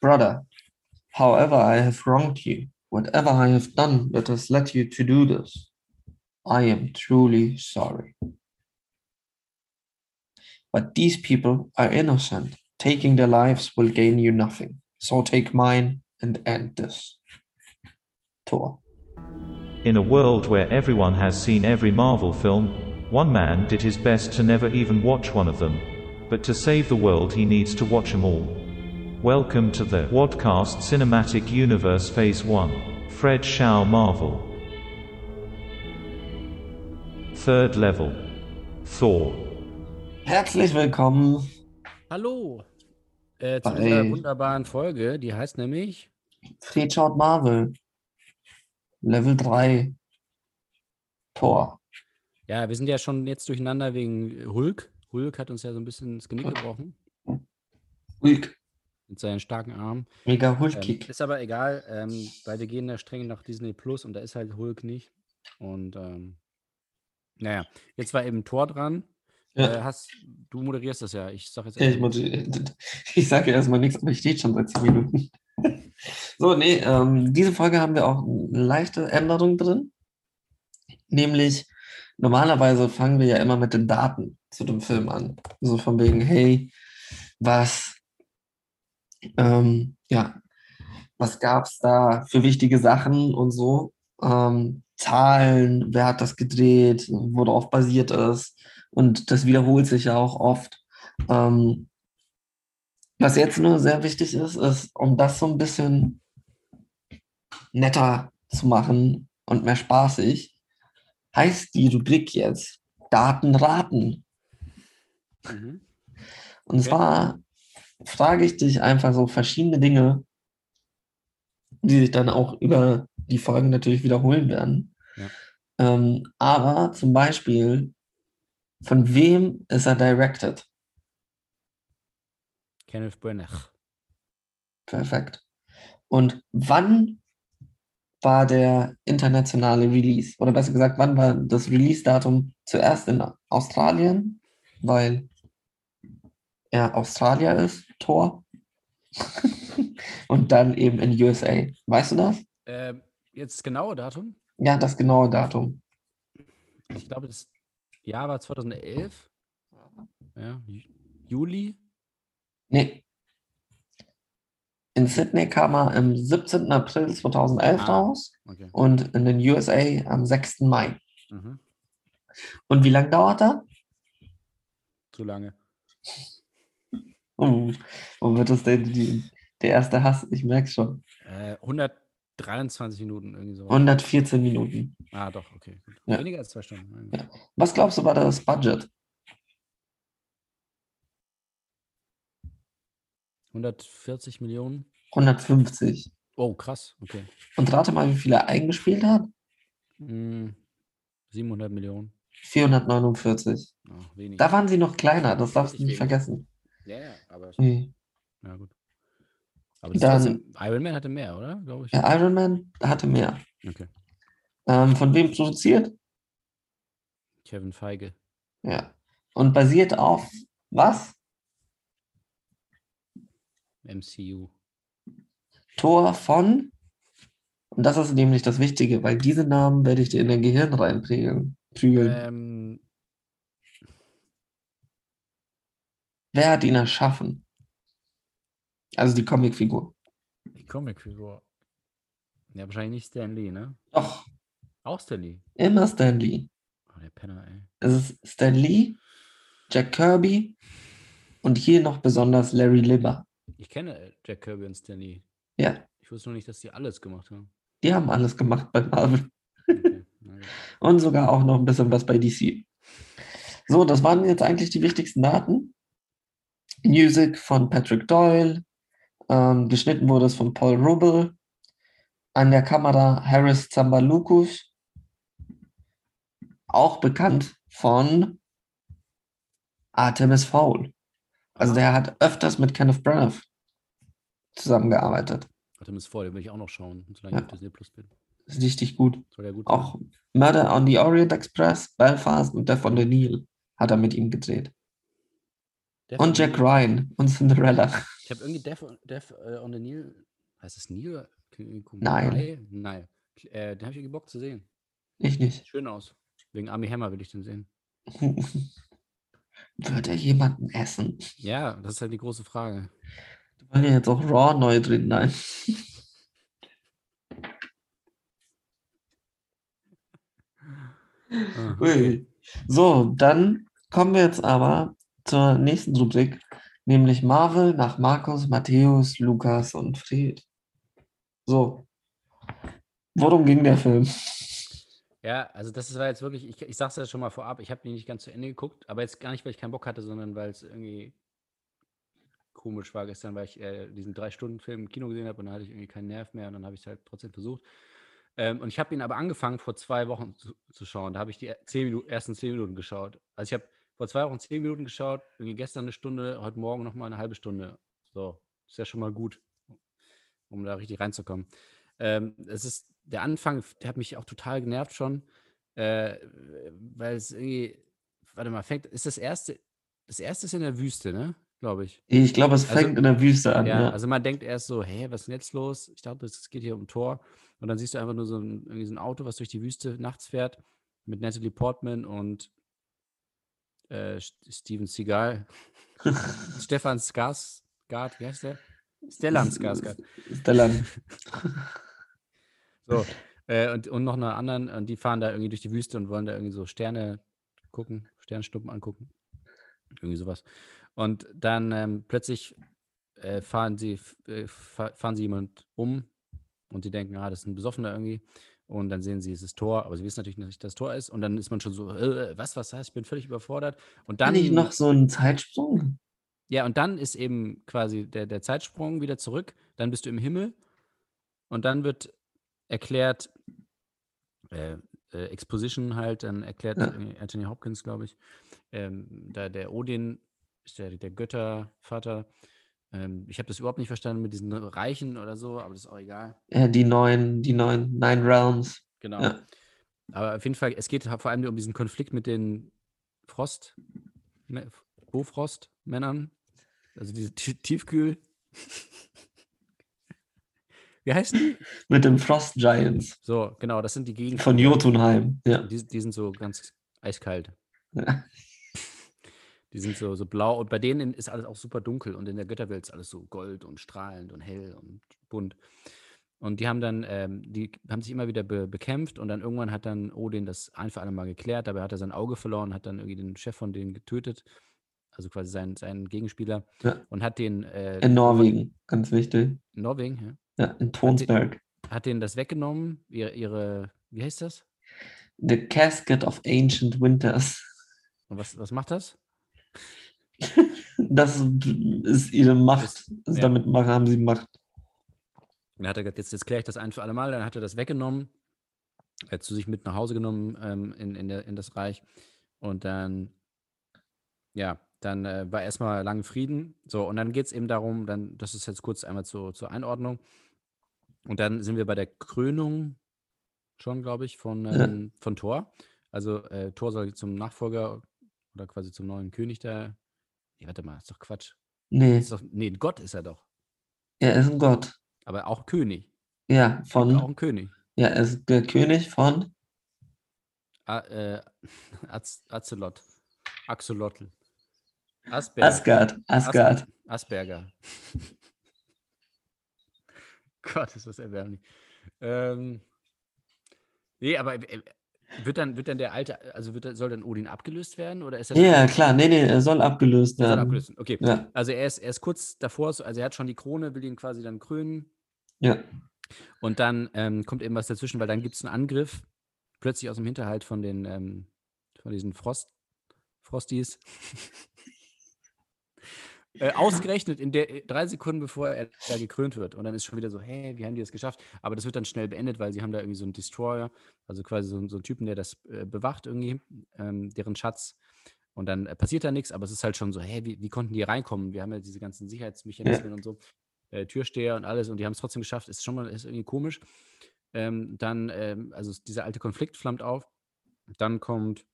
Brother, however I have wronged you, whatever I have done that has led you to do this, I am truly sorry. But these people are innocent. Taking their lives will gain you nothing. So take mine and end this. Thor. In a world where everyone has seen every Marvel film, one man did his best to never even watch one of them. But to save the world, he needs to watch them all. Welcome to the Wadcast Cinematic Universe Phase 1. Fred Shaw Marvel. Third Level. Thor. Herzlich willkommen Hallo äh, zu dieser wunderbaren Folge, die heißt nämlich Fred schaut Marvel. Level 3. Tor. Ja, wir sind ja schon jetzt durcheinander wegen Hulk. Hulk hat uns ja so ein bisschen das Genick gebrochen Hulk. Mit seinen starken Armen. Mega Ähm, Hulk-Kick. ist aber egal, ähm, weil wir gehen da streng nach Disney Plus und da ist halt Hulk nicht. Und ähm, naja, jetzt war eben Thor dran. Ja. Äh, hast, du moderierst das ja. Ich sag jetzt Ja, ich, ich sage erstmal nichts, aber ich stehe schon seit 10 Minuten. So, nee, ähm, diese Folge haben wir auch eine leichte Änderung drin. Nämlich, normalerweise fangen wir ja immer mit den Daten zu dem Film an. So von wegen, hey, was, ähm, ja, was gab es da für wichtige Sachen und so. Ähm, Zahlen, wer hat das gedreht, worauf basiert es. Und das wiederholt sich ja auch oft. Ähm, was jetzt nur sehr wichtig ist, ist, um das so ein bisschen netter zu machen und mehr spaßig, heißt die Rubrik jetzt Daten raten. Mhm. Und zwar frage ich dich einfach so verschiedene Dinge, die sich dann auch über die Folgen natürlich wiederholen werden. Ja. Ähm, aber zum Beispiel, von wem ist er directed? Kenneth Branagh. Perfekt. Und wann war der internationale Release? Oder besser gesagt, wann war das Release-Datum zuerst in Australien? Weil er Australier ist, Tor. Und dann eben in USA. Weißt du das? Ähm, jetzt genaue Datum? Ja, das genaue Datum. Ich glaube, das Jahr war 2011. Ja, Ju- Juli. Nee. In Sydney kam er am 17. April 2011 Ah. raus Okay. und in den USA am 6. Mai. Mhm. Und wie lange dauert er? Zu lange. Oh, wo wird das denn die, der erste Hass? Ich merke schon. Äh, 123 Minuten irgendwie so. 114 Minuten. Ah, doch, okay. Ja. Weniger als zwei Stunden. Ja. Was glaubst du, war das Budget? 140 Millionen. 150. Oh, krass. Okay. Und rate mal, wie viel er eingespielt hat? Hm, 700 Millionen. 449. Ach. Da waren sie noch kleiner, das darfst du nicht wenig. vergessen. Ja, ja, aber Nee. ja, gut. Aber das Dann- Iron Man hatte mehr, oder? Glaube ich. Der Iron Man hatte mehr. Okay. Ähm, von wem produziert? Kevin Feige. Ja. Und basiert auf was? MCU. Tor von. Und das ist nämlich das Wichtige, weil diese Namen werde ich dir in dein Gehirn reinprügeln. Prügeln. Ähm, Wer hat ihn erschaffen? Also die Comicfigur. die Comicfigur. Ja, wahrscheinlich nicht Stan Lee, ne? Doch, Auch Stan Lee. immer Stan Lee. Oh, der Penner, ey. Es ist Stan Lee, Jack Kirby und hier noch besonders Larry Libber. Ich kenne äh, Jack Kirby und Stan Lee. Ja, Ich wusste nur nicht, dass die alles gemacht haben. die haben alles gemacht bei Marvel. Okay. Und sogar auch noch ein bisschen was bei DC. So, das waren jetzt eigentlich die wichtigsten Daten. Music von Patrick Doyle. Ähm, geschnitten wurde es von Paul Rubel. An der Kamera Harris Zambalukus. Auch bekannt von Artemis Fowl. Also der hat öfters mit Kenneth Branagh zusammengearbeitet. Artemis Fowl, den will ich auch noch schauen, solange ich Ja. auf Disney Plus bin. ist richtig gut. Soll gut Auch Murder on the Orient Express, Belfast und Death on the Nile hat er mit ihm gedreht. Death Und Jack. Ryan und Cinderella. Ich habe irgendwie Death, Death äh, on the Nile. Heißt es Nile? Komisch. Nein. Nein. Äh, den habe ich Bock zu sehen. Ich nicht. Schön aus. Wegen Army Hammer will ich den sehen. Würde er jemanden essen? Ja, das ist halt die große Frage. Wollen wir jetzt auch Raw neu drin? Nein. Ah. Ui. So, dann kommen wir jetzt aber zur nächsten Rubrik, nämlich Marvel nach Markus, Matthäus, Lukas und Fred. So. Worum ging der Film? Ja, also das war jetzt wirklich, ich, ich sag's ja schon mal vorab, ich habe den nicht ganz zu Ende geguckt, aber jetzt gar nicht, weil ich keinen Bock hatte, sondern weil es irgendwie komisch war gestern, weil ich äh, diesen Drei-Stunden-Film im Kino gesehen habe und dann hatte ich irgendwie keinen Nerv mehr und dann habe ich es halt trotzdem versucht. Ähm, und ich habe ihn aber angefangen, vor zwei Wochen zu, zu schauen. Da habe ich die zehn Minuten, ersten zehn Minuten geschaut. Also ich habe vor zwei Wochen zehn Minuten geschaut, irgendwie gestern eine Stunde, heute Morgen nochmal eine halbe Stunde. So, ist ja schon mal gut, um da richtig reinzukommen. Ähm, es ist, der Anfang, der hat mich auch total genervt schon, äh, weil es irgendwie, warte mal, fängt, ist das erste, das erste ist in der Wüste, ne? Glaube ich. Ich glaube, es Also- fängt in der Wüste an. Ja, Ja, also man denkt erst so, hä, was ist denn jetzt los? Ich dachte, es geht hier um Tor. Und dann siehst du einfach nur so ein, so ein Auto, was durch die Wüste nachts fährt, mit Natalie Portman und äh, St- Steven Seagal. Stefan Skarsgård, wie heißt der? Stellan Skarsgård. Stellan. So, äh, und, und noch eine anderen, und die fahren da irgendwie durch die Wüste und wollen da irgendwie so Sterne gucken, Sternschnuppen angucken. Irgendwie sowas. Und dann ähm, plötzlich äh, fahren sie, äh, fa- fahren sie jemand um und die denken, ah, das ist ein Besoffener irgendwie. Und dann sehen sie, es ist Tor, aber sie wissen natürlich nicht, dass es Tor ist. Und dann ist man schon so, äh, was, was heißt, ich bin völlig überfordert. Und Kann dann, ich noch so einen Zeitsprung? ja, und dann ist eben quasi der, der Zeitsprung wieder zurück. Dann bist du im Himmel und dann wird erklärt, äh, äh, Exposition halt, dann erklärt Ja. irgendwie Anthony Hopkins, glaube ich, ähm, da der Odin ist der, der Göttervater. Ähm, ich habe das überhaupt nicht verstanden mit diesen Reichen oder so, aber das ist auch egal. Ja, die neuen, die neuen Nine Realms. Genau. Ja. Aber auf jeden Fall, es geht vor allem um diesen Konflikt mit den Frost, Me- Bofrost-Männern, also diese Tie- Tiefkühl. Wie heißen die? Mit den Frost Giants So, genau, das sind die Gegend. von Jotunheim. Ja. Die, die sind so ganz eiskalt. Ja. Die sind so, so blau und bei denen ist alles auch super dunkel und in der Götterwelt ist alles so gold und strahlend und hell und bunt. Und die haben dann, ähm, die haben sich immer wieder be bekämpft und dann irgendwann hat dann Odin das ein für alle Mal geklärt. Dabei hat er sein Auge verloren, hat dann irgendwie den Chef von denen getötet, also quasi seinen, seinen Gegenspieler Ja. und hat den äh, In Norwegen, ganz wichtig. in Norwegen, ja, Ja, in Tonsberg. hat denen das weggenommen, ihre, ihre, wie heißt das? The Casket of Ancient Winters. Und was, was macht das? Das ist ihre Macht. Also ja. Damit haben sie Macht. Dann hat er gesagt, jetzt, jetzt kläre ich das ein für alle Mal. Dann hat er das weggenommen, äh, zu sich mit nach Hause genommen ähm, in, in, der, in das Reich. Und dann, ja, dann äh, war erstmal lange Frieden. So, und dann geht es eben darum, dann, das ist jetzt kurz einmal zur, zur Einordnung. Und dann sind wir bei der Krönung schon, glaube ich, von, Ja. ähm, von Thor. Also äh, Thor soll zum Nachfolger oder quasi zum neuen König da. Nee, warte mal, ist doch Quatsch. Nee, Ist doch, nee, Gott ist er doch. er ist ein Gott. Aber auch König. Ja, Auch von. ein König. Ja, er ist der König von. A, äh, Az, Azelot. Axolotl. Asperger. Asgard. Asgard. Asperger. Gott, ist das erbärmlich. Ähm, nee, aber äh, wird dann, wird dann der alte, also wird, soll dann Odin abgelöst werden? Oder ist er Ja, klar. Nee, nee, er soll abgelöst Er soll werden. abgelöst werden. Okay. Ja, Also er ist, er ist kurz davor, so- also er hat schon die Krone, will ihn quasi dann krönen. ja. Und dann ähm, kommt eben was dazwischen, weil dann gibt es einen Angriff, plötzlich aus dem Hinterhalt von den, ähm, von diesen Frost, Frosties. Äh, ausgerechnet in der drei Sekunden, bevor er da gekrönt wird. Und dann ist schon wieder so, hey, wie haben die das geschafft? Aber das wird dann schnell beendet, weil sie haben da irgendwie so einen Destroyer, also quasi so, so einen Typen, der das äh, bewacht irgendwie, ähm, deren Schatz. Und dann äh, passiert da nichts, aber es ist halt schon so, hey, wie, wie konnten die reinkommen? Wir haben ja diese ganzen Sicherheitsmechanismen und so äh, Türsteher und alles und die haben es trotzdem geschafft. Ist schon mal ist irgendwie komisch. Ähm, dann, ähm, also dieser alte Konflikt flammt auf. Dann kommt,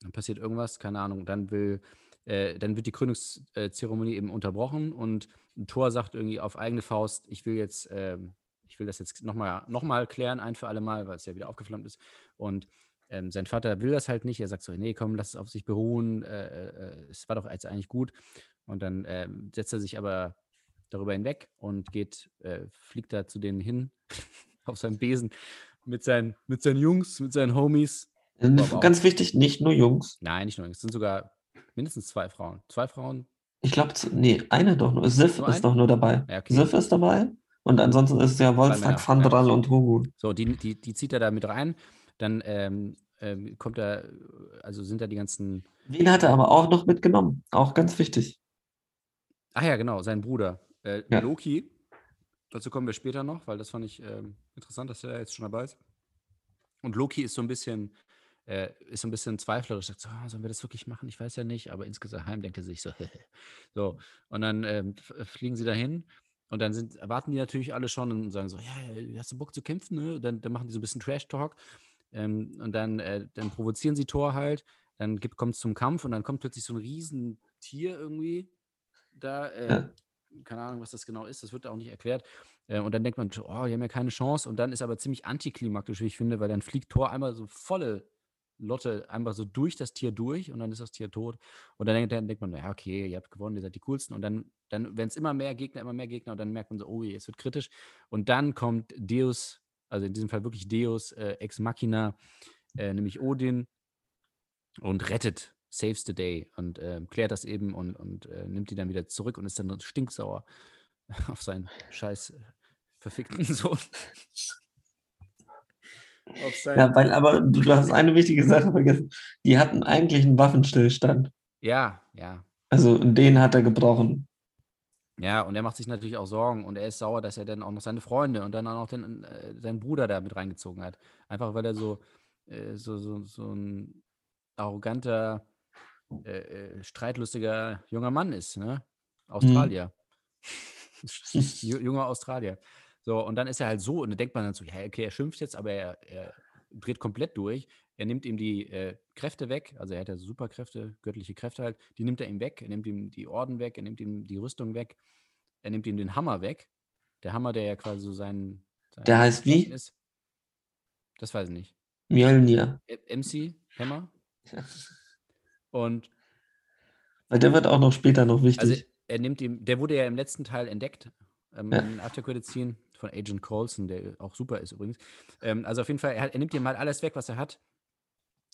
dann passiert irgendwas, keine Ahnung. Dann will äh, dann wird die Krönungszeremonie eben unterbrochen und Thor sagt irgendwie auf eigene Faust, ich will jetzt, ähm, ich will das jetzt nochmal noch mal klären, ein für alle Mal, weil es ja wieder aufgeflammt ist. Und ähm, sein Vater will das halt nicht. Er sagt so, nee, komm, lass es auf sich beruhen. Äh, äh, es war doch jetzt eigentlich gut. Und dann ähm, setzt er sich aber darüber hinweg und geht, äh, fliegt da zu denen hin auf seinem Besen mit seinen, mit seinen Jungs, mit seinen Homies. Äh, ganz wichtig, nicht nur Jungs. Nein, nicht nur Jungs. Es sind sogar mindestens zwei Frauen. Zwei Frauen. Ich glaube, nee, eine doch nur. Sif nur ist ein? doch nur dabei. Ja, okay. Sif ist dabei. Und ansonsten ist ja Wolfsack, Fandral ja. und Hogu. So, die, die, die zieht er da mit rein. Dann ähm, ähm, kommt da, also sind da die ganzen. Wen hat er aber auch noch mitgenommen? Auch ganz wichtig. Ach ja, genau, sein Bruder. Äh, ja. Loki. Dazu kommen wir später noch, weil das fand ich ähm, interessant, dass er jetzt schon dabei ist. Und Loki ist so ein bisschen, äh, ist so ein bisschen zweiflerisch, sagt so, oh, sollen wir das wirklich machen? Ich weiß ja nicht, aber insgeheim denkt er sich so, so. Und dann ähm, fliegen sie dahin und dann sind, erwarten die natürlich alle schon und sagen so, ja, hast du Bock zu kämpfen? Ne? Dann, dann machen die so ein bisschen Trash-Talk ähm, und dann, äh, dann provozieren sie Thor halt, dann kommt es zum Kampf und dann kommt plötzlich so ein Riesentier irgendwie da, äh, keine Ahnung, was das genau ist, das wird auch nicht erklärt. Äh, und dann denkt man, oh, die haben ja keine Chance. Und dann ist aber ziemlich antiklimaktisch, wie ich finde, weil dann fliegt Thor einmal so volle Lotte einfach so durch das Tier durch und dann ist das Tier tot. Und dann denkt, dann denkt man, ja, okay, ihr habt gewonnen, ihr seid die coolsten. Und dann, dann werden es immer mehr Gegner, immer mehr Gegner und dann merkt man so, oh je, es wird kritisch. Und dann kommt Deus also in diesem Fall wirklich Deus äh, Ex Machina, äh, nämlich Odin, und rettet, saves the day und äh, klärt das eben und, und äh, nimmt die dann wieder zurück und ist dann stinksauer auf seinen scheiß äh, verfickten Sohn. Ja, weil, aber du hast eine wichtige Sache vergessen. Die hatten eigentlich einen Waffenstillstand. Ja, ja. Also den hat er gebrochen. Ja, und er macht sich natürlich auch Sorgen und er ist sauer, dass er dann auch noch seine Freunde und dann auch noch den, äh, seinen Bruder da mit reingezogen hat. Einfach weil er so, äh, so, so, so ein arroganter, äh, äh streitlustiger junger Mann ist, ne? Australier. Mhm. Junger Australier. So, und dann ist er halt so, und dann denkt man dann so, ja, okay, er schimpft jetzt, aber er, er dreht komplett durch. Er nimmt ihm die äh, Kräfte weg, also er hat ja Superkräfte, göttliche Kräfte halt, die nimmt er ihm weg, er nimmt ihm die Orden weg, er nimmt ihm die Rüstung weg, er nimmt ihm den Hammer weg. Der Hammer, der ja quasi so sein. sein der heißt wie? Ist. Das weiß ich nicht. Mjölnir. MC, Hammer. Und. Weil der wird auch noch später noch wichtig. Also er nimmt ihm, der wurde ja im letzten Teil entdeckt, ähm, ja. in After Credit Scene von Agent Colson, der auch super ist übrigens. Ähm, also auf jeden Fall, er, er nimmt ihm mal alles weg, was er hat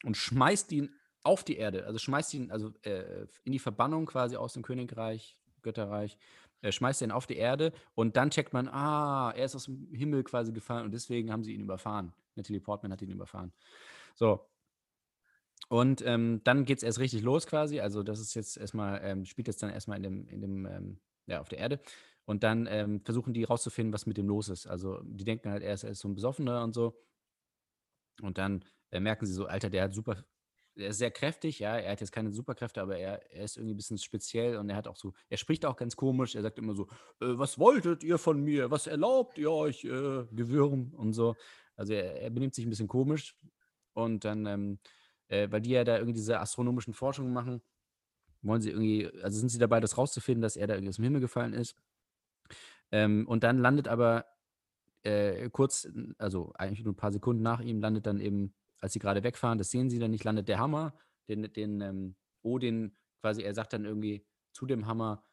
und schmeißt ihn auf die Erde, also schmeißt ihn also äh, in die Verbannung quasi aus dem Königreich, Götterreich, äh, schmeißt ihn auf die Erde und dann checkt man, ah, er ist aus dem Himmel quasi gefallen und deswegen haben sie ihn überfahren. Natalie Portman hat ihn überfahren. So. Und ähm, dann geht es erst richtig los quasi. Also, das ist jetzt erstmal, ähm, spielt jetzt dann erstmal in dem, in dem, ähm, ja, auf der Erde. Und dann ähm, versuchen die rauszufinden, was mit dem los ist. Also, die denken halt, er ist, er ist so ein Besoffener und so. Und dann äh, merken sie so, Alter, der hat super, er ist sehr kräftig, ja, er hat jetzt keine Superkräfte, aber er, er ist irgendwie ein bisschen speziell und er hat auch so, er spricht auch ganz komisch, er sagt immer so, äh, was wolltet ihr von mir, was erlaubt ihr euch, äh, Gewürm und so. Also er, er, benimmt sich ein bisschen komisch und dann, ähm, äh, weil die ja da irgendwie diese astronomischen Forschungen machen, wollen sie irgendwie, also sind sie dabei, das rauszufinden, dass er da irgendwie aus dem Himmel gefallen ist. Ähm, und dann landet aber äh, kurz, also eigentlich nur ein paar Sekunden nach ihm, landet dann eben als sie gerade wegfahren, das sehen sie dann nicht, landet der Hammer, den, den ähm, Odin quasi, er sagt dann irgendwie zu dem Hammer,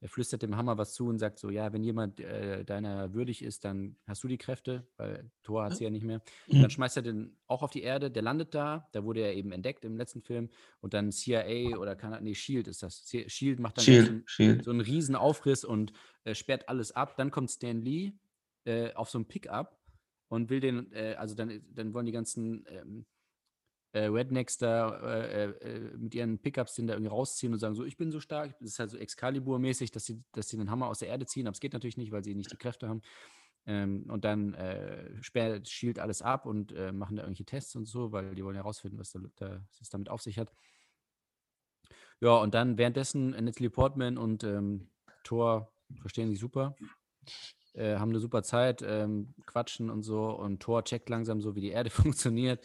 er flüstert dem Hammer was zu und sagt so, ja, wenn jemand äh, deiner würdig ist, dann hast du die Kräfte, weil Thor hat sie ja nicht mehr. Mhm. Dann schmeißt er den auch auf die Erde, der landet da, da wurde er eben entdeckt im letzten Film und dann CIA oder kann nee, Shield ist das. Shield macht dann Shield, so, einen, Shield. so einen riesen Aufriss und äh, sperrt alles ab. Dann kommt Stan Lee äh, auf so ein Pickup und will den, äh, also dann, dann wollen die ganzen ähm, äh, Rednecks da äh, äh, mit ihren Pickups den da irgendwie rausziehen und sagen so, ich bin so stark. Das ist halt so Excalibur-mäßig, dass sie, dass sie den Hammer aus der Erde ziehen, aber es geht natürlich nicht, weil sie nicht die Kräfte haben. Ähm, und dann äh, sperrt Shield alles ab und äh, machen da irgendwelche Tests und so, weil die wollen herausfinden, was, da, da, es damit auf sich hat. Ja, und dann währenddessen Natalie Portman und ähm, Thor verstehen sich super. Äh, haben eine super Zeit, ähm, quatschen und so. Und Thor checkt langsam so, wie die Erde funktioniert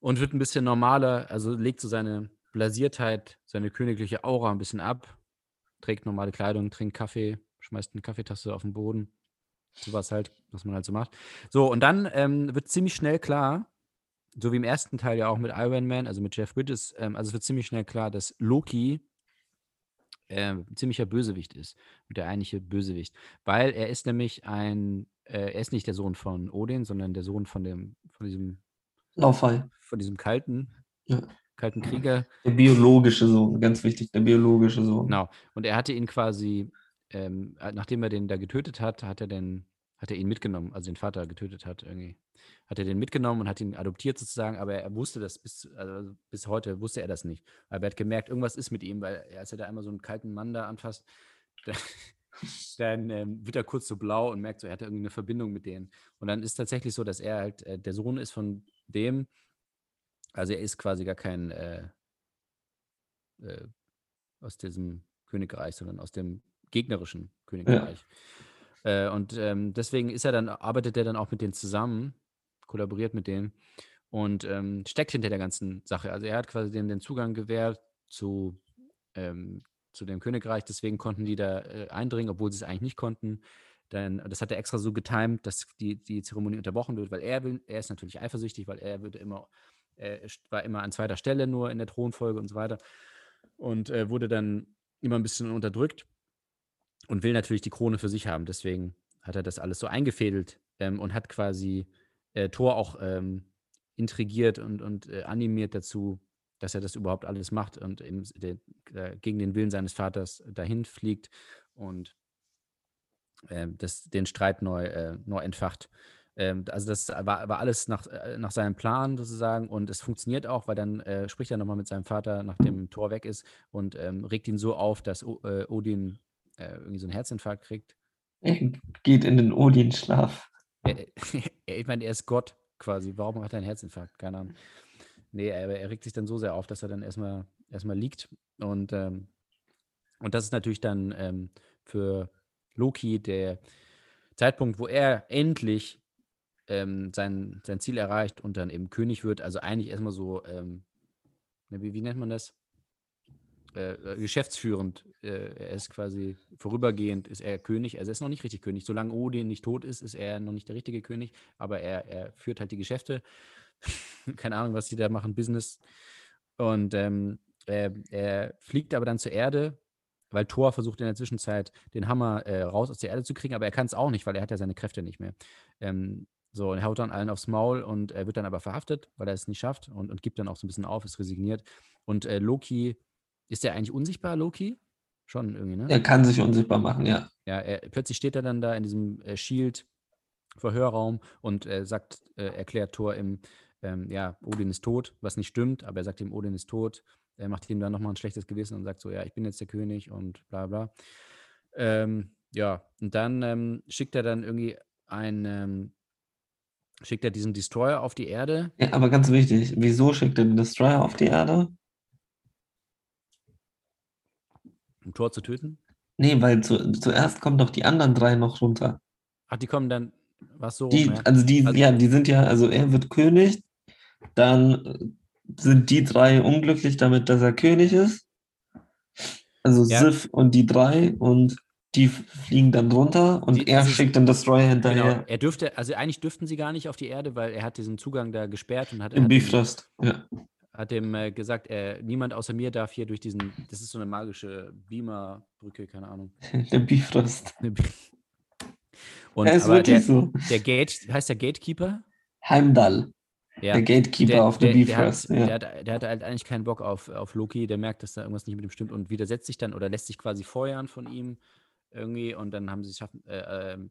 und wird ein bisschen normaler, also legt so seine Blasiertheit, seine königliche Aura ein bisschen ab, trägt normale Kleidung, trinkt Kaffee, schmeißt eine Kaffeetasse auf den Boden. Sowas halt, was man halt so macht. So, und dann ähm, wird ziemlich schnell klar, so wie im ersten Teil ja auch mit Iron Man, also mit Jeff Bridges, ähm, also es wird ziemlich schnell klar, dass Loki äh, ein ziemlicher Bösewicht ist. Und der eigentliche Bösewicht. Weil er ist nämlich ein, äh, er ist nicht der Sohn von Odin, sondern der Sohn von dem, von diesem, Laufei. von diesem kalten, Ja. kalten Krieger. Der biologische Sohn, ganz wichtig, der biologische Sohn. Genau. Und er hatte ihn quasi, ähm, äh, nachdem er den da getötet hat, hat er den, hat er ihn mitgenommen, also den Vater getötet hat irgendwie. Hat er den mitgenommen und hat ihn adoptiert sozusagen, aber er wusste das bis, also bis heute wusste er das nicht. Aber er hat gemerkt, irgendwas ist mit ihm, weil als er da einmal so einen kalten Mann da anfasst, da, dann ähm, wird er kurz so blau und merkt so, er hat irgendwie eine Verbindung mit denen. Und dann ist tatsächlich so, dass er halt äh, der Sohn ist von dem, also er ist quasi gar kein äh, äh, aus diesem Königreich, sondern aus dem gegnerischen Königreich. Äh, und ähm, deswegen ist er dann, arbeitet er dann auch mit denen zusammen, kollaboriert mit denen und ähm, steckt hinter der ganzen Sache. Also er hat quasi denen den Zugang gewährt zu, ähm, zu dem Königreich, deswegen konnten die da äh, eindringen, obwohl sie es eigentlich nicht konnten. Dann, das hat er extra so getimt, dass die, die Zeremonie unterbrochen wird, weil er will, er ist natürlich eifersüchtig, weil er würde immer, er war immer an zweiter Stelle nur in der Thronfolge und so weiter und äh, wurde dann immer ein bisschen unterdrückt und will natürlich die Krone für sich haben. Deswegen hat er das alles so eingefädelt ähm, und hat quasi äh, Thor auch ähm, intrigiert und, und äh, animiert dazu, dass er das überhaupt alles macht und s- der, äh, gegen den Willen seines Vaters dahin fliegt und ähm, das, den Streit neu, äh, neu entfacht. Ähm, also das war, war alles nach, äh, nach seinem Plan sozusagen und es funktioniert auch, weil dann äh, spricht er nochmal mit seinem Vater, nachdem Thor weg ist und ähm, regt ihn so auf, dass o äh, Odin äh, irgendwie so einen Herzinfarkt kriegt. Er geht in den Odin-Schlaf. Ich meine, er ist Gott quasi. Warum hat er einen Herzinfarkt? Keine Ahnung. Nee, aber er regt sich dann so sehr auf, dass er dann erstmal erstmal liegt. Und, ähm, und das ist natürlich dann ähm, für Loki der Zeitpunkt, wo er endlich ähm, sein, sein Ziel erreicht und dann eben König wird. Also eigentlich erstmal so, ähm, ne, wie, wie nennt man das? Äh, äh, geschäftsführend. Äh, er ist quasi vorübergehend, ist er König. Also er ist noch nicht richtig König. Solange Odin nicht tot ist, ist er noch nicht der richtige König. Aber er, er führt halt die Geschäfte. Keine Ahnung, was die da machen, Business. Und ähm, er, er fliegt aber dann zur Erde, weil Thor versucht in der Zwischenzeit den Hammer äh, raus aus der Erde zu kriegen, aber er kann es auch nicht, weil er hat ja seine Kräfte nicht mehr. Ähm, so, und er haut dann allen aufs Maul und er wird dann aber verhaftet, weil er es nicht schafft und, und gibt dann auch so ein bisschen auf, ist resigniert. Und äh, Loki, ist der eigentlich unsichtbar, Loki? Schon irgendwie, ne? Er kann sich unsichtbar machen, ja. Ja, er, plötzlich steht er dann da in diesem äh, Shield-Verhörraum und äh, sagt, äh, erklärt Thor im, ähm, ja, Odin ist tot, was nicht stimmt, aber er sagt ihm, Odin ist tot. Er macht ihm dann nochmal ein schlechtes Gewissen und sagt so, ja, ich bin jetzt der König und bla bla. Ähm, ja, und dann ähm, schickt er dann irgendwie ein, ähm, schickt er diesen Destroyer auf die Erde. ja. Aber ganz wichtig, wieso schickt er den Destroyer auf die Erde? um Thor zu töten. Nee, weil zu, zuerst kommen doch die anderen drei noch runter. Ach, die kommen dann, was so Die, rum, ja. also die, Also- ja, die sind ja, also er wird König, dann sind die drei unglücklich damit, dass er König ist. Also Ja. Sif und die drei und die fliegen dann runter und Die- er also- schickt den Destroyer Genau, hinterher. er dürfte, also eigentlich dürften sie gar nicht auf die Erde, weil er hat diesen Zugang da gesperrt und hat, Im Bifrost, ja. hat dem äh, gesagt, äh, niemand außer mir darf hier durch diesen, das ist so eine magische Beamer-Brücke, keine Ahnung. Der Bifrost. Und er ist aber der, so. der Gate, heißt der Gatekeeper? Heimdall, Ja. der Gatekeeper Der, auf der der, Bifrost. der, Ja. hat, der hat halt eigentlich keinen Bock auf, auf Loki, der merkt, dass da irgendwas nicht mit ihm stimmt und widersetzt sich dann oder lässt sich quasi feuern von ihm irgendwie und dann haben sie es schaffen, äh, ähm,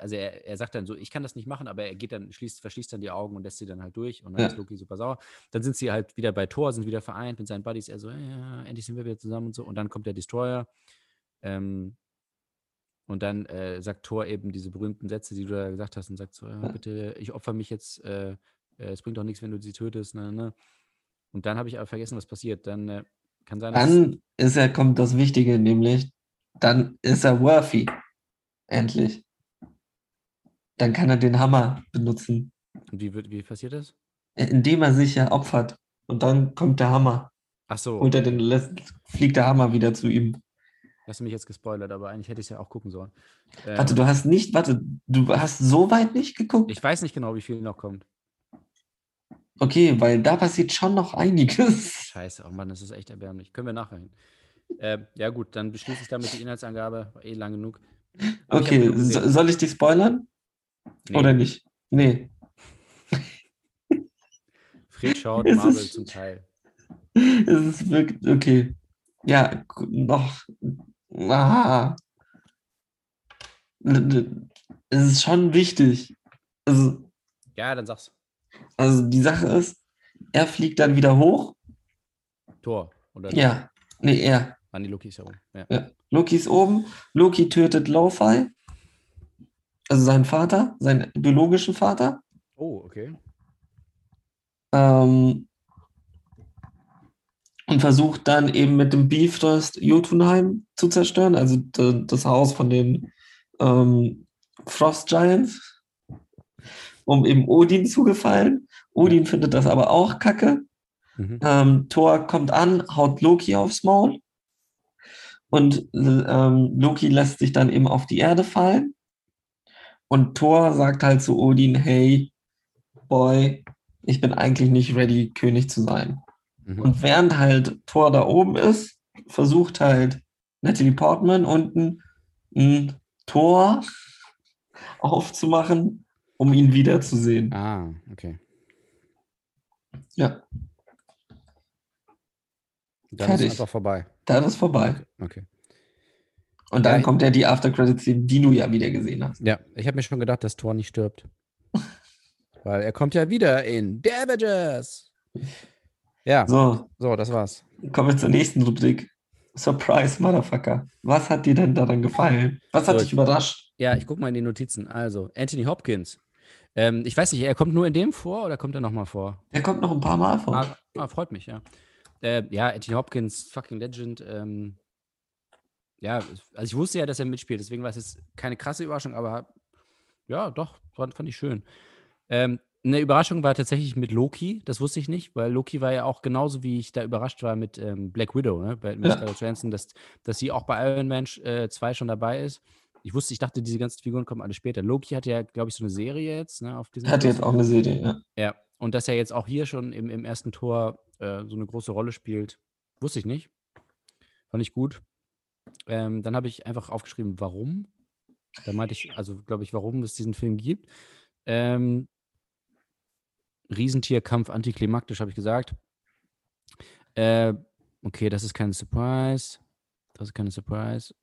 also er, er sagt dann so, ich kann das nicht machen, aber er geht dann, schließt, verschließt dann die Augen und lässt sie dann halt durch und dann Ja. ist Loki super sauer. Dann sind sie halt wieder bei Thor, sind wieder vereint mit seinen Buddies, er so, ja, endlich sind wir wieder zusammen und so und dann kommt der Destroyer ähm, und dann äh, sagt Thor eben diese berühmten Sätze, die du da gesagt hast und sagt so, ja, Ja. bitte, ich opfer mich jetzt, äh, äh, es bringt doch nichts, wenn du sie tötest, ne, ne. Und dann habe ich aber vergessen, was passiert. Dann äh, kann sein, dass Dann ist er, kommt das Wichtige, nämlich, dann ist er worthy. Endlich. Dann kann er den Hammer benutzen, und wie, wird, wie passiert das? indem er sich ja opfert. Und dann kommt der Hammer. Ach so, holt er den, lässt, fliegt der Hammer wieder zu ihm. hast du mich jetzt gespoilert, aber eigentlich hätte ich es ja auch gucken sollen. Ähm, Warte, du hast nicht, warte, du hast so weit nicht geguckt? ich weiß nicht genau, wie viel noch kommt. Okay, weil da passiert schon noch einiges. Scheiße, oh Mann, das ist echt erbärmlich. Können wir nachher hin. Ähm, ja, gut, dann beschließe ich damit die Inhaltsangabe. War eh lang genug. Aber ich Okay, genug so, soll ich dich spoilern? Nee, Oder nicht? Nee. Fred schaut Es Marvel ist- zum Teil. Es ist wirklich, okay. Ja, noch. Ah. Es ist schon wichtig. Also, Ja, dann sag's. Also die Sache ist, er fliegt dann wieder hoch. Tor. Oder Ja, nee, er. An die Lokis herum. Ja. Ja. Loki ist oben. Loki tötet Lo-Fi. Also seinen Vater, seinen biologischen Vater. Oh, okay. Ähm, und versucht dann eben mit dem Bifrost Jotunheim zu zerstören, also das Haus von den ähm, Frost Giants, um eben Odin zu gefallen. Odin findet das aber auch kacke. Mhm. Ähm, Thor kommt an, haut Loki aufs Maul. Und ähm, Loki lässt sich dann eben auf die Erde fallen. Und Thor sagt halt zu Odin, hey, Boy, ich bin eigentlich nicht ready, König zu sein. Mhm. Und während halt Thor da oben ist, versucht halt Natalie Portman unten ein Tor aufzumachen, um ihn wiederzusehen. Ah, okay. Ja, Dann ist Fertig. einfach vorbei. dann ist vorbei. Okay. Und dann Ja, kommt ja die After-Credits-Szene, die du ja wieder gesehen hast. Ja, ich habe mir schon gedacht, dass Thor nicht stirbt. Weil er kommt ja wieder in Damages. Ja, so, So, das war's. kommen wir zur nächsten Rubrik. Surprise, Motherfucker. Was hat dir denn daran gefallen? Was hat So. dich überrascht? Ja, ich gucke mal in die Notizen. Also, Anthony Hopkins. Ähm, ich weiß nicht, er kommt nur in dem vor oder kommt er nochmal vor? Der kommt noch ein paar Mal vor. Ah, ah, freut mich, ja. Äh, ja, Anthony Hopkins, fucking Legend. Ähm, ja, also ich wusste ja, dass er mitspielt, deswegen war es jetzt keine krasse Überraschung, aber ja, doch, fand, fand ich schön. Ähm, eine Überraschung war tatsächlich mit Loki, das wusste ich nicht, weil Loki war ja auch genauso, wie ich da überrascht war mit ähm, Black Widow, ne? bei, mit Ja. Scarlett Johansson, dass, dass sie auch bei Iron Man äh, 2 schon dabei ist. Ich wusste, ich dachte, diese ganzen Figuren kommen alle später. Loki hat ja, glaube ich, so eine Serie jetzt ne, auf diesem Hat jetzt auch eine Serie, ja. ja, und dass er jetzt auch hier schon im, im ersten Tor äh, so eine große Rolle spielt, wusste ich nicht. Fand ich gut. Ähm, dann habe ich einfach aufgeschrieben, warum. Da meinte ich, also glaube ich, warum es diesen Film gibt. Ähm, Riesentierkampf antiklimaktisch, habe ich gesagt. Äh, okay, das ist keine Surprise. Das ist keine Surprise.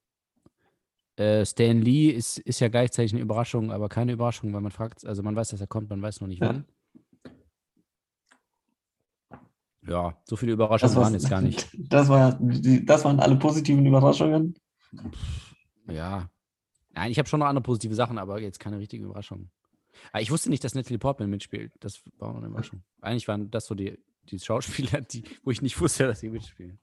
Äh, Stan Lee ist, ist ja gleichzeitig eine Überraschung, aber keine Überraschung, weil man fragt, also man weiß, dass er kommt, man weiß noch nicht wann. Ja, so viele Überraschungen waren jetzt gar nicht. Das, war, das waren alle positiven Überraschungen. Ja. Nein, ich habe schon noch andere positive Sachen, aber jetzt keine richtige Überraschung. Aber ich wusste nicht, dass Natalie Portman mitspielt. Das war auch eine Überraschung. Eigentlich waren das so die, die Schauspieler, die, wo ich nicht wusste, dass sie mitspielen.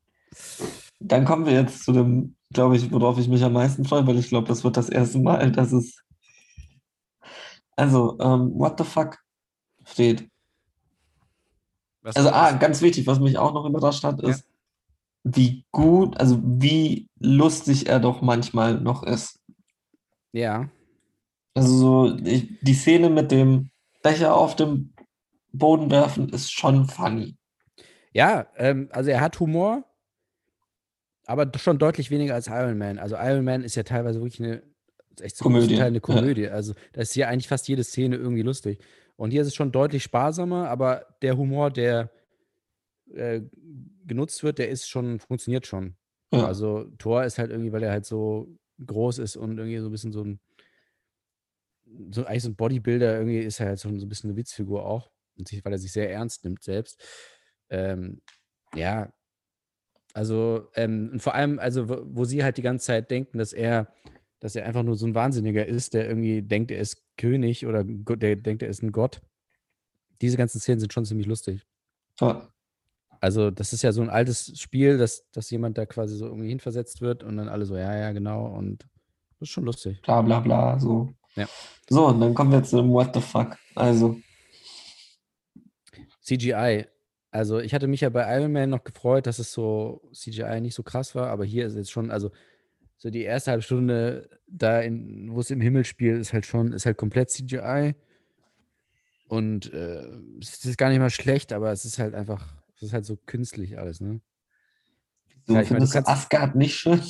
Dann kommen wir jetzt zu dem, glaube ich, worauf ich mich am meisten freue, weil ich glaube, das wird das erste Mal, dass es. Also, ähm, what the fuck, Fred? Was Also, ah, ganz wichtig, was mich auch noch überrascht hat, ist, wie gut, also wie lustig er doch manchmal noch ist. Ja. Also, so, ich, die Szene mit dem Becher auf dem Boden werfen ist schon funny. Ja, ähm, also er hat Humor, aber schon deutlich weniger als Iron Man. Also Iron Man ist ja teilweise wirklich eine, echt zum Komödie, Teil eine ja. Komödie. Also da ist ja eigentlich fast jede Szene irgendwie lustig. Und hier ist es schon deutlich sparsamer, aber der Humor, der äh, genutzt wird, der ist schon, funktioniert schon. Ja. Also Thor ist halt irgendwie, weil er halt so groß ist und irgendwie so ein bisschen so ein, so eigentlich so ein Bodybuilder, irgendwie ist er halt so ein, so ein bisschen eine Witzfigur auch. Und sich, weil er sich sehr ernst nimmt selbst. Ähm, ja, also ähm, und vor allem, also wo, wo sie halt die ganze Zeit denken, dass er, dass er einfach nur so ein Wahnsinniger ist, der irgendwie denkt, er ist König oder der denkt, er ist ein Gott. Diese ganzen Szenen sind schon ziemlich lustig. Ja. Also, das ist ja so ein altes Spiel, dass, dass jemand da quasi so irgendwie hinversetzt wird und dann alle so, ja, ja, genau. Und das ist schon lustig. bla bla bla, so. Ja. So, und dann kommen wir zu dem What the fuck. Also, CGI. Also ich hatte mich ja bei Iron Man noch gefreut, dass es so CGI nicht so krass war, aber hier ist jetzt schon, also so die erste halbe Stunde da, in, wo es im Himmel spielt, ist halt schon, ist halt komplett CGI. Und äh, es ist gar nicht mal schlecht, aber es ist halt einfach, es ist halt so künstlich alles, ne? Du Ja, ich meine, du findest kannst- Asgard nicht schön?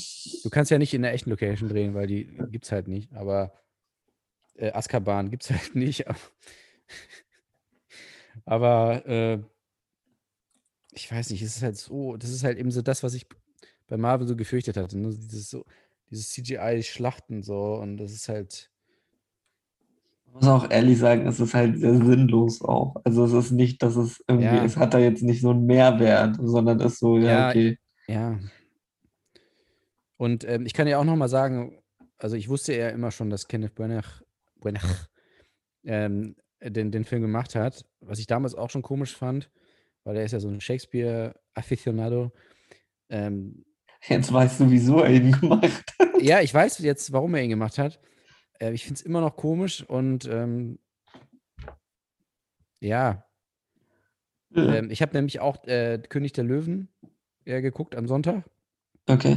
Du kannst ja nicht in der echten Location drehen, weil die gibt's halt nicht, aber äh, Azkaban gibt's halt nicht. Aber, aber äh, ich weiß nicht, es ist halt so, das ist halt eben so das, was ich bei Marvel so gefürchtet hatte. Ne? Dieses, so, dieses CGI-Schlachten so und das ist halt, Ich muss auch ehrlich sagen, es ist halt sehr sinnlos auch. Also es ist nicht, dass es irgendwie, Ja. es hat da jetzt nicht so einen Mehrwert, sondern ist so, ja, Ja, okay. ja. Und ähm, ich kann ja auch noch mal sagen, also ich wusste ja immer schon, dass Kenneth Branagh, Branagh ähm, den, den Film gemacht hat, was ich damals auch schon komisch fand, weil er ist ja so ein Shakespeare-Aficionado. Ähm, Jetzt weißt du, wieso er ihn gemacht hat. ja, ich weiß jetzt, warum er ihn gemacht hat. Äh, ich finde es immer noch komisch und ähm, ja, Ja. ähm, ich habe nämlich auch äh, König der Löwen äh, geguckt am Sonntag. Okay.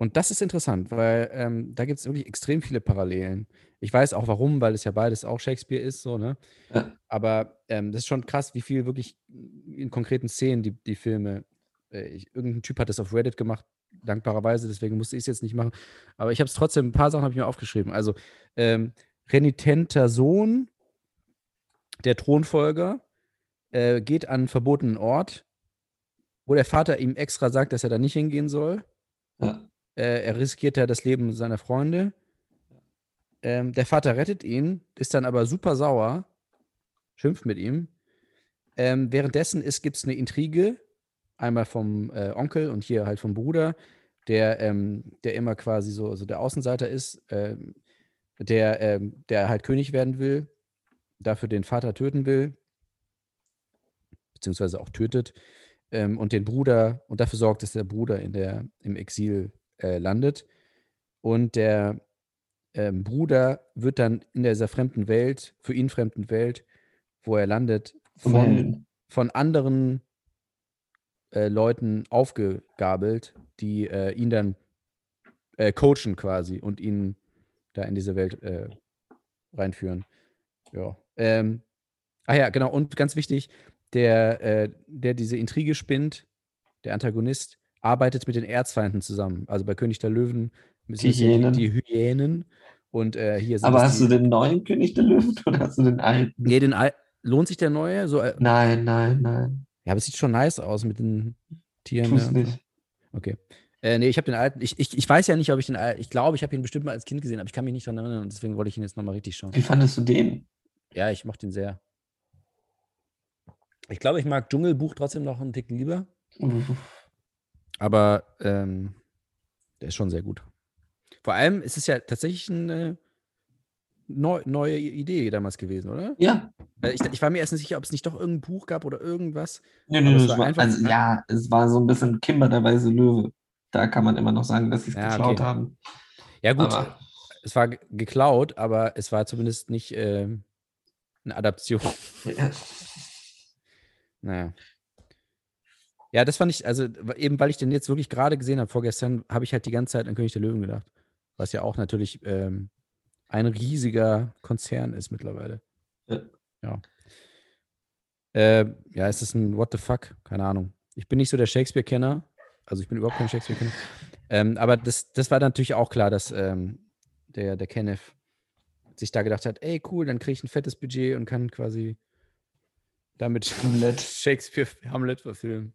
Und das ist interessant, weil ähm, da gibt es wirklich extrem viele Parallelen. Ich weiß auch warum, weil es ja beides auch Shakespeare ist, so, ne? Ja. Aber ähm, das ist schon krass, wie viel wirklich in konkreten Szenen die, die Filme. Äh, ich, irgendein Typ hat das auf Reddit gemacht, dankbarerweise, deswegen musste ich es jetzt nicht machen. Aber ich habe es trotzdem, ein paar Sachen habe ich mir aufgeschrieben. Also, ähm, renitenter Sohn, der Thronfolger, äh, geht an einen verbotenen Ort, wo der Vater ihm extra sagt, dass er da nicht hingehen soll. Ja. Äh, er riskiert ja das Leben seiner Freunde. Ähm, der Vater rettet ihn, ist dann aber super sauer, schimpft mit ihm. Ähm, währenddessen gibt es eine Intrige, einmal vom äh, Onkel und hier halt vom Bruder, der, ähm, der immer quasi so, so der Außenseiter ist, ähm, der, ähm, der halt König werden will, dafür den Vater töten will, beziehungsweise auch tötet, ähm, und den Bruder und dafür sorgt, dass der Bruder in der, im Exil äh, landet. Und der ähm, Bruder wird dann in dieser fremden Welt, für ihn fremden Welt, wo er landet, von, von anderen äh, Leuten aufgegabelt, die äh, ihn dann äh, coachen quasi und ihn da in diese Welt äh, reinführen. Ja. Ähm, ah ja, genau. Und ganz wichtig, der, der diese Intrige spinnt, der Antagonist, arbeitet mit den Erzfeinden zusammen. Also bei König der Löwen ja Hyänen. die, die Hyänen. Und äh, hier sind Aber hast die, du den neuen König der Löwen oder hast du den alten? Nee, den Al lohnt sich der neue? So, äh, Nein, nein, nein. ja, aber es sieht schon nice aus mit den Tieren. Tu's nicht. Okay. Äh, nee, ich habe den alten, ich, ich, ich weiß ja nicht, ob ich den alten, ich glaube, ich habe ihn bestimmt mal als Kind gesehen, aber ich kann mich nicht daran erinnern und deswegen wollte ich ihn jetzt nochmal richtig schauen. Wie fandest du den? Ja, ich mochte ihn sehr. Ich glaube, ich mag Dschungelbuch trotzdem noch einen Tick lieber, aber ähm, der ist schon sehr gut. Vor allem ist es ja tatsächlich eine neu, neue Idee damals gewesen, oder? Ja. Äh, Ich, ich war mir erst nicht sicher, ob es nicht doch irgendein Buch gab oder irgendwas. Nee, nee, es war war, einfach- also, ja, es war so ein bisschen Kimber der weiße Löwe. Da kann man immer noch sagen, dass sie es Ja, geklaut okay. haben. Ja, gut, Aber es war ge- geklaut, aber es war zumindest nicht ähm, eine Adaption. ja, Naja. Ja, das fand ich, also eben weil ich den jetzt wirklich gerade gesehen habe, vorgestern, habe ich halt die ganze Zeit an König der Löwen gedacht. Was ja auch natürlich ähm, ein riesiger Konzern ist mittlerweile. Ja. Ja. Äh, ja, ist das ein What the fuck? Keine Ahnung. Ich bin nicht so der Shakespeare-Kenner. Also ich bin überhaupt kein Shakespeare-Kenner. Ähm, aber das, das war natürlich auch klar, dass ähm, der, der Kenneth sich da gedacht hat, ey, cool, dann kriege ich ein fettes Budget und kann quasi damit Hamlet. Shakespeare Hamlet verfilmen.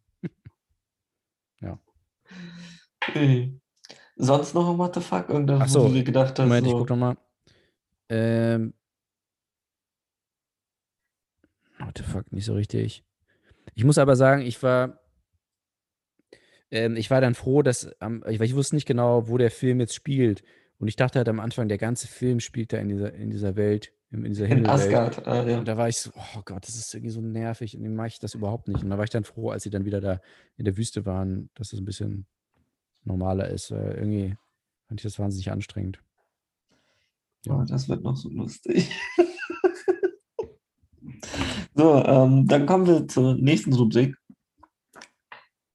Okay. Sonst noch ein What the fuck? Irgendwas, Ach so, wo du gedacht hast, Moment, ich so, guck noch mal. Ähm, what the fuck, nicht so richtig. Ich muss aber sagen, ich war, ähm, ich war dann froh, dass, am- ich, weil ich wusste nicht genau, wo der Film jetzt spielt. Und ich dachte halt am Anfang, der ganze Film spielt da in dieser, in dieser Welt, in dieser in Himmelwelt. Asgard. Ah, ja. Und da war ich so, oh Gott, das ist irgendwie so nervig und dann mache ich das überhaupt nicht. Und da war ich dann froh, als sie dann wieder da in der Wüste waren, dass es ein bisschen normaler ist. Irgendwie fand ich das wahnsinnig anstrengend. Oh, das wird noch so lustig. so, ähm, dann kommen wir zur nächsten Rubrik.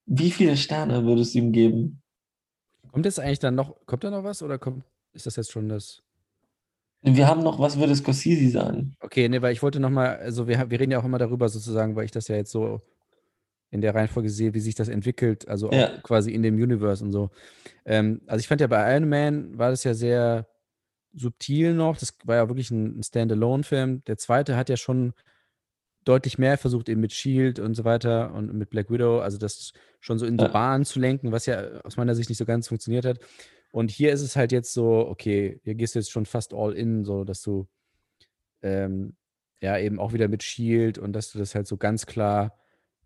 Wie viele Sterne würdest du ihm geben? Kommt jetzt eigentlich dann noch, kommt da noch was oder kommt, ist das jetzt schon das? Wir haben noch, was würde Scorsese sagen? Okay, nee, weil ich wollte nochmal, also wir, wir reden ja auch immer darüber sozusagen, weil ich das ja jetzt so in der Reihenfolge sehe, wie sich das entwickelt, also Ja. quasi in dem Universe und so. Ähm, also ich fand ja bei Iron Man war das ja sehr subtil noch, das war ja wirklich ein, Standalone-Film. Der zweite hat ja schon deutlich mehr versucht, eben mit Shield und so weiter und mit Black Widow, also das schon so in so Ja. Bahnen zu lenken, was ja aus meiner Sicht nicht so ganz funktioniert hat. Und hier ist es halt jetzt so, okay, hier gehst du jetzt schon fast all in, so dass du ähm, ja eben auch wieder mit Shield und dass du das halt so ganz klar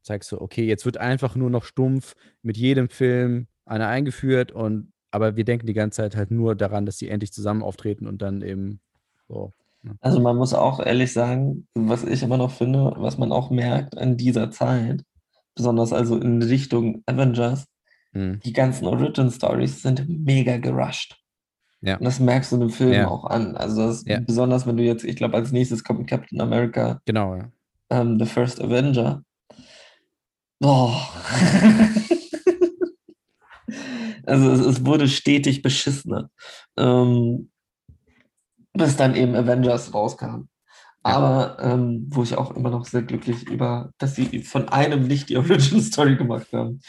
zeigst, so, okay, jetzt wird einfach nur noch stumpf mit jedem Film einer eingeführt und aber wir denken die ganze Zeit halt nur daran, dass sie endlich zusammen auftreten und dann eben so. Also man muss auch ehrlich sagen, was ich immer noch finde, was man auch merkt an dieser Zeit, besonders also in Richtung Avengers, Hm. die ganzen Origin Stories sind mega gerusht. Ja. Und das merkst du in dem Film Ja. auch an. Also das, Ja. besonders wenn du jetzt, ich glaube, als nächstes kommt Captain America, Genau, ja. ähm, The First Avenger. Boah. also es, es wurde stetig beschissener. Ähm, bis dann eben Avengers rauskam. Aber ähm, wo ich auch immer noch sehr glücklich über, dass sie von einem nicht die Origin Story gemacht haben.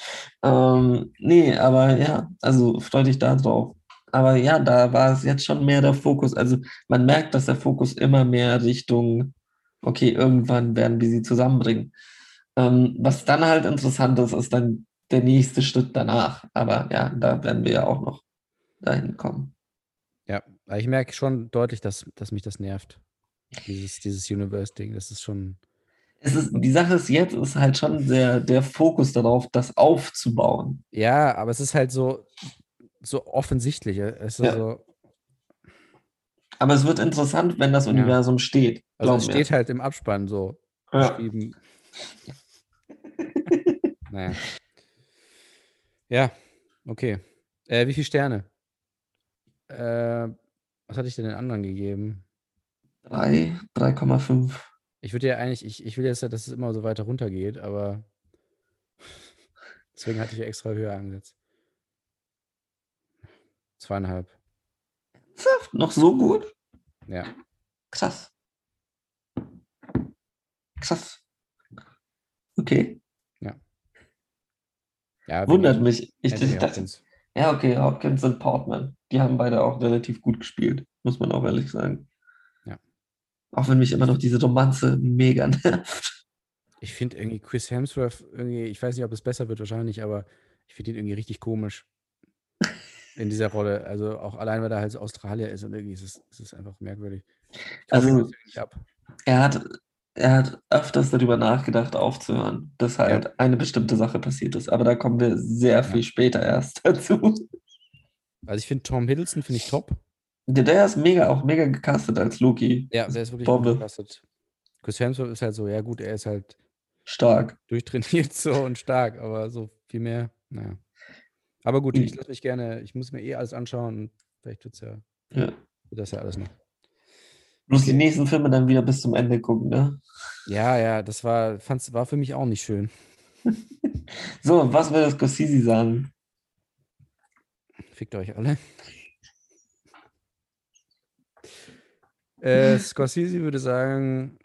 Ähm, nee, aber ja, also freu dich da drauf. Aber ja, da war es jetzt schon mehr der Fokus. Also man merkt, dass der Fokus immer mehr Richtung, okay, irgendwann werden wir sie zusammenbringen. Ähm, was dann halt interessant ist, ist dann der nächste Schritt danach. Aber ja, da werden wir ja auch noch dahin kommen. Ja, ich merke schon deutlich, dass, dass mich das nervt. Dieses, dieses Universe-Ding, das ist schon. Ist, die Sache ist jetzt, ist halt schon der, der Fokus darauf, das aufzubauen. Ja, aber es ist halt so, so offensichtlich. Es Ja. so, Aber es wird interessant, wenn das Ja. Universum steht. also es mir. steht halt im Abspann so Ja. geschrieben. naja. Ja, okay. Äh, wie viele Sterne? Äh, was hatte ich denn den anderen gegeben? Drei, 3,5. Ich würde ja eigentlich, ich, ich will jetzt ja, dass es immer so weiter runter geht, aber deswegen hatte ich ja extra höher angesetzt. Zweieinhalb. Noch so gut? Ja. Krass. Krass. Okay. ja Wundert wegen mich. Ich, ich dachte, ja, okay, Hopkins und Portman. Die haben beide auch relativ gut gespielt, muss man auch ehrlich sagen. Ja. Auch wenn mich immer noch diese Romanze mega nervt. Ich finde irgendwie Chris Hemsworth irgendwie, ich weiß nicht, ob es besser wird wahrscheinlich, aber ich finde ihn irgendwie richtig komisch in dieser Rolle. Also auch allein, weil er halt Australier ist und irgendwie ist es, ist es einfach merkwürdig. Also-. Er hat, er hat öfters darüber nachgedacht, aufzuhören, dass halt eine bestimmte Sache passiert ist. Aber da kommen wir sehr viel später erst dazu. Also ich finde Tom Hiddleston finde ich top. Der, ist mega, auch mega gecastet als Loki. Ja, der ist wirklich Bombe. gecastet. Chris Hemsworth ist halt so, ja gut, er ist halt Stark. durchtrainiert so und stark, aber so viel mehr, naja. Aber gut, ich Mhm. lasse mich gerne, ich muss mir eh alles anschauen und vielleicht wird's ja, Ja. wird das ja alles noch. Bloß Okay. die nächsten Filme dann wieder bis zum Ende gucken, ne? Ja, ja, das war, fand's, war für mich auch nicht schön. So, was will das Scorsese sagen? Fickt euch alle. Äh, Scorsese würde sagen,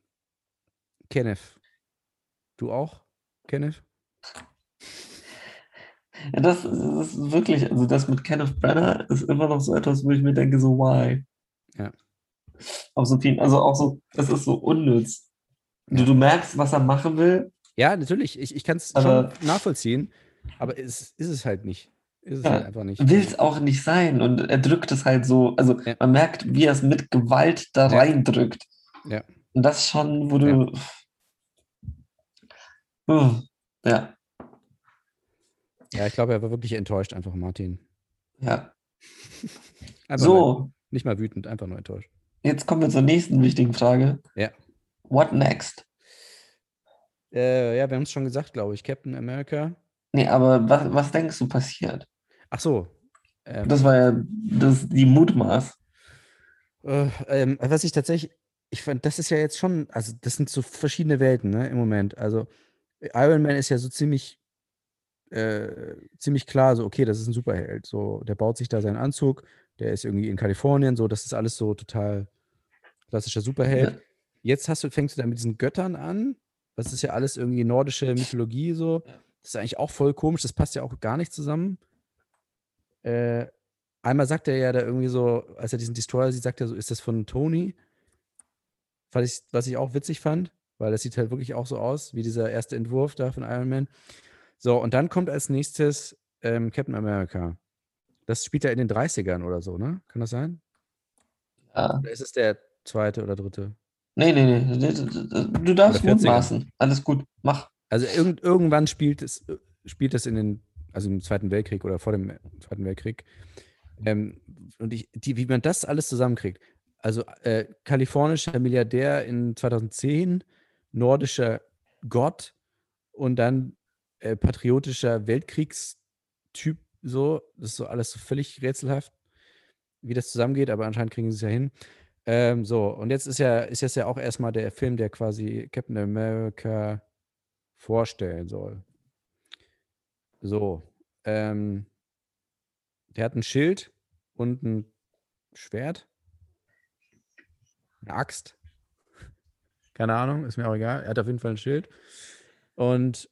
Kenneth. Du auch, Kenneth? Ja, das, ist- das ist wirklich, also das mit Kenneth Branagh ist immer noch so etwas, wo ich mir denke, so, why? Ja. Auf so vielen, also auch so, das ist so unnütz. Du, du merkst, was er machen will. Ja, natürlich, ich, ich kann es schon nachvollziehen, aber es ist es halt nicht. Ist es Ja, halt einfach nicht. Will es auch nicht sein. Und er drückt es halt so, also Ja. man merkt, wie er es mit Gewalt da Ja. reindrückt. Ja. Und das schon, wo du. Uh, ja, Ja, ich glaube, er war wirklich enttäuscht, einfach Martin. ja. Einfach So, nicht mal wütend, einfach nur enttäuscht. jetzt kommen wir zur nächsten wichtigen Frage. Ja. What next? Äh, ja, wir haben es schon gesagt, glaube ich. Captain America. Nee, aber was, was denkst du passiert? Ach so. Ähm, Das war ja das, die Mutmaß. Äh, ähm, was ich tatsächlich, ich fand, das ist ja jetzt schon, also das sind so verschiedene Welten, ne, im Moment. Also Iron Man ist ja so ziemlich äh, ziemlich klar, so, okay, das ist ein Superheld. So, der baut sich da seinen Anzug, der ist irgendwie in Kalifornien, so, das ist alles so total klassischer Superheld. Ja. Jetzt hast du, fängst du da mit diesen Göttern an. Das ist ja alles irgendwie nordische Mythologie, so. Ja. Das ist eigentlich auch voll komisch, das passt ja auch gar nicht zusammen. Äh, einmal sagt er ja da irgendwie so, als er diesen Destroyer sieht, sagt er so, ist das von Tony? Fand ich, was ich auch witzig fand, weil das sieht halt wirklich auch so aus, wie dieser erste Entwurf da von Iron Man. So, und dann kommt als nächstes ähm, Captain America. Das spielt ja in den 30ern oder so, ne? Kann das sein? Ja. Oder ist es der zweite oder dritte? Nee, nee, nee. Du darfst Oder 40er. mutmaßen. Alles gut, mach. Also irgend, irgendwann spielt es, spielt es in den, also im Zweiten Weltkrieg oder vor dem Zweiten Weltkrieg. Ähm, und ich, die, wie man das alles zusammenkriegt. Also äh, kalifornischer Milliardär in 2010, nordischer Gott und dann äh, patriotischer Weltkriegstyp, so, das ist so alles so völlig rätselhaft, wie das zusammengeht, aber anscheinend kriegen sie es ja hin. Ähm, so, und jetzt ist ja, ist jetzt ja auch erstmal der Film, der quasi Captain America vorstellen soll. So, ähm, der hat ein Schild und ein Schwert. Eine Axt. Keine Ahnung, ist mir auch egal. Er hat auf jeden Fall ein Schild. Und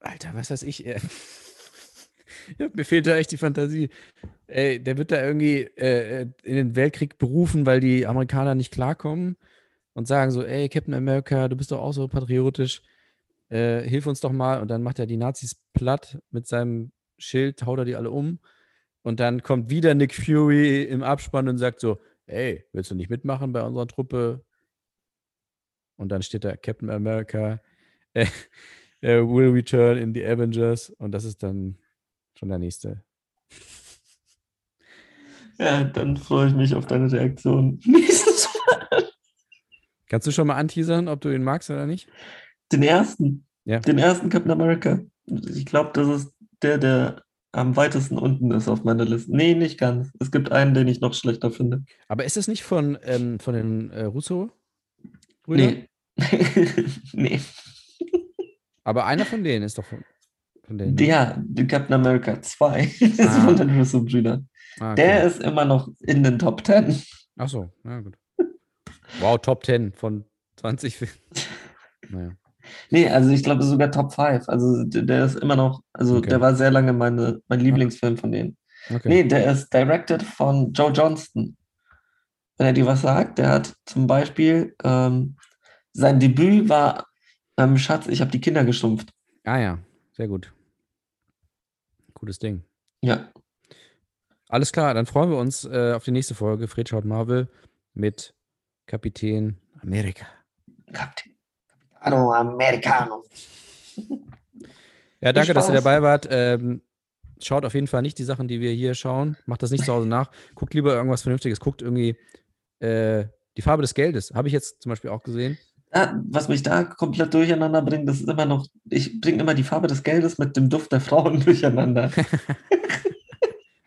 Alter, was weiß ich. äh, ja, mir fehlt da echt die Fantasie. Ey, der wird da irgendwie äh, äh, in den Weltkrieg berufen, weil die Amerikaner nicht klarkommen und sagen so, ey, Captain America, du bist doch auch so patriotisch, äh, hilf uns doch mal. Und dann macht er die Nazis platt mit seinem Schild, haut er die alle um. Und dann kommt wieder Nick Fury im Abspann und sagt so, ey, willst du nicht mitmachen bei unserer Truppe? Und dann steht da Captain America äh, äh, will return in the Avengers. Und das ist dann schon der nächste. Ja, dann freue ich mich auf deine Reaktion. Nächstes. Kannst du schon mal anteasern, ob du ihn magst oder nicht? Den ersten. Ja. Den ersten Captain America. Ich glaube, das ist der, der am weitesten unten ist auf meiner Liste. Nee, nicht ganz. Es gibt einen, den ich noch schlechter finde. Aber ist es nicht von, ähm, von den äh, Russo-Brüdern? Nee. nee. Aber einer von denen ist doch von, von denen. ne? Der, der Captain America 2 ist Ah. von den Russo-Brüdern. Ah, okay. Der ist immer noch in den Top 10. Ach so, ja gut. Wow, Top 10 von 20 Filmen. Naja. Nee, also ich glaube sogar Top 5. Also der ist immer noch, also Okay. der war sehr lange meine, mein Lieblingsfilm von denen. Okay. Nee, der ist directed von Joe Johnston. Wenn er dir was sagt, der hat zum Beispiel, ähm, sein Debüt war ähm, Schatz, ich habe die Kinder geschumpft. Ah ja, sehr gut. Gutes Ding. Ja, Alles klar, dann freuen wir uns äh, auf die nächste Folge. Fred schaut Marvel mit Kapitän Amerika. Captain. Capitano Americano. Ja, danke, dass ihr dabei wart. Ähm, schaut auf jeden Fall nicht die Sachen, die wir hier schauen. Macht das nicht zu Hause nach. Guckt lieber irgendwas Vernünftiges. Guckt irgendwie äh, die Farbe des Geldes. Habe ich jetzt zum Beispiel auch gesehen. Ah, was mich da komplett durcheinander bringt, das ist immer noch, ich bringe immer die Farbe des Geldes mit dem Duft der Frauen durcheinander.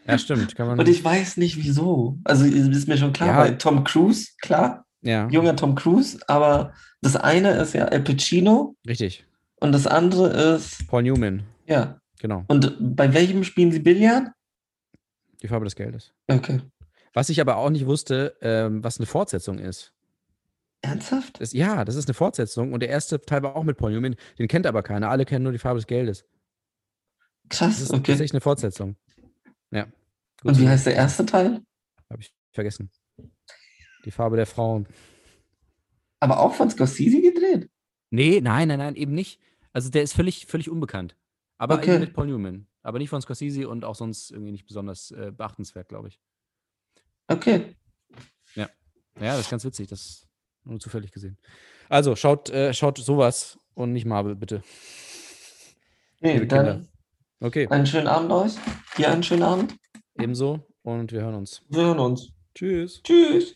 Ja, stimmt. Kann man. Und ich weiß nicht wieso. Also ist mir schon klar, Ja. bei Tom Cruise, klar, ja, junger Tom Cruise, aber das eine ist ja Al Pacino richtig. und das andere ist, Paul Newman. ja. Genau. Und bei welchem spielen sie Billard? Die Farbe des Geldes. Okay. Was ich aber auch nicht wusste, ähm, was eine Fortsetzung ist. Ernsthaft? Das, ja, das ist eine Fortsetzung und der erste Teil war auch mit Paul Newman. Den kennt aber keiner. Alle kennen nur die Farbe des Geldes. Das Krass, ist okay. tatsächlich eine Fortsetzung. Ja. Gut Und wie heißt der erste Teil? Habe ich vergessen. Die Farbe der Frauen. Aber auch von Scorsese gedreht? Nee, nein, nein, nein, eben nicht. Also der ist völlig, völlig unbekannt. Aber Okay. eben mit Paul Newman. Aber nicht von Scorsese und auch sonst irgendwie nicht besonders äh, beachtenswert, glaube ich. Okay. Ja, das ist ganz witzig. Das nur zufällig gesehen. Also schaut, äh, schaut sowas und nicht Marvel, bitte. Nee, dann. Okay, einen schönen Abend euch. Dir einen schönen Abend. ebenso und wir hören uns. Wir hören uns. Tschüss. Tschüss.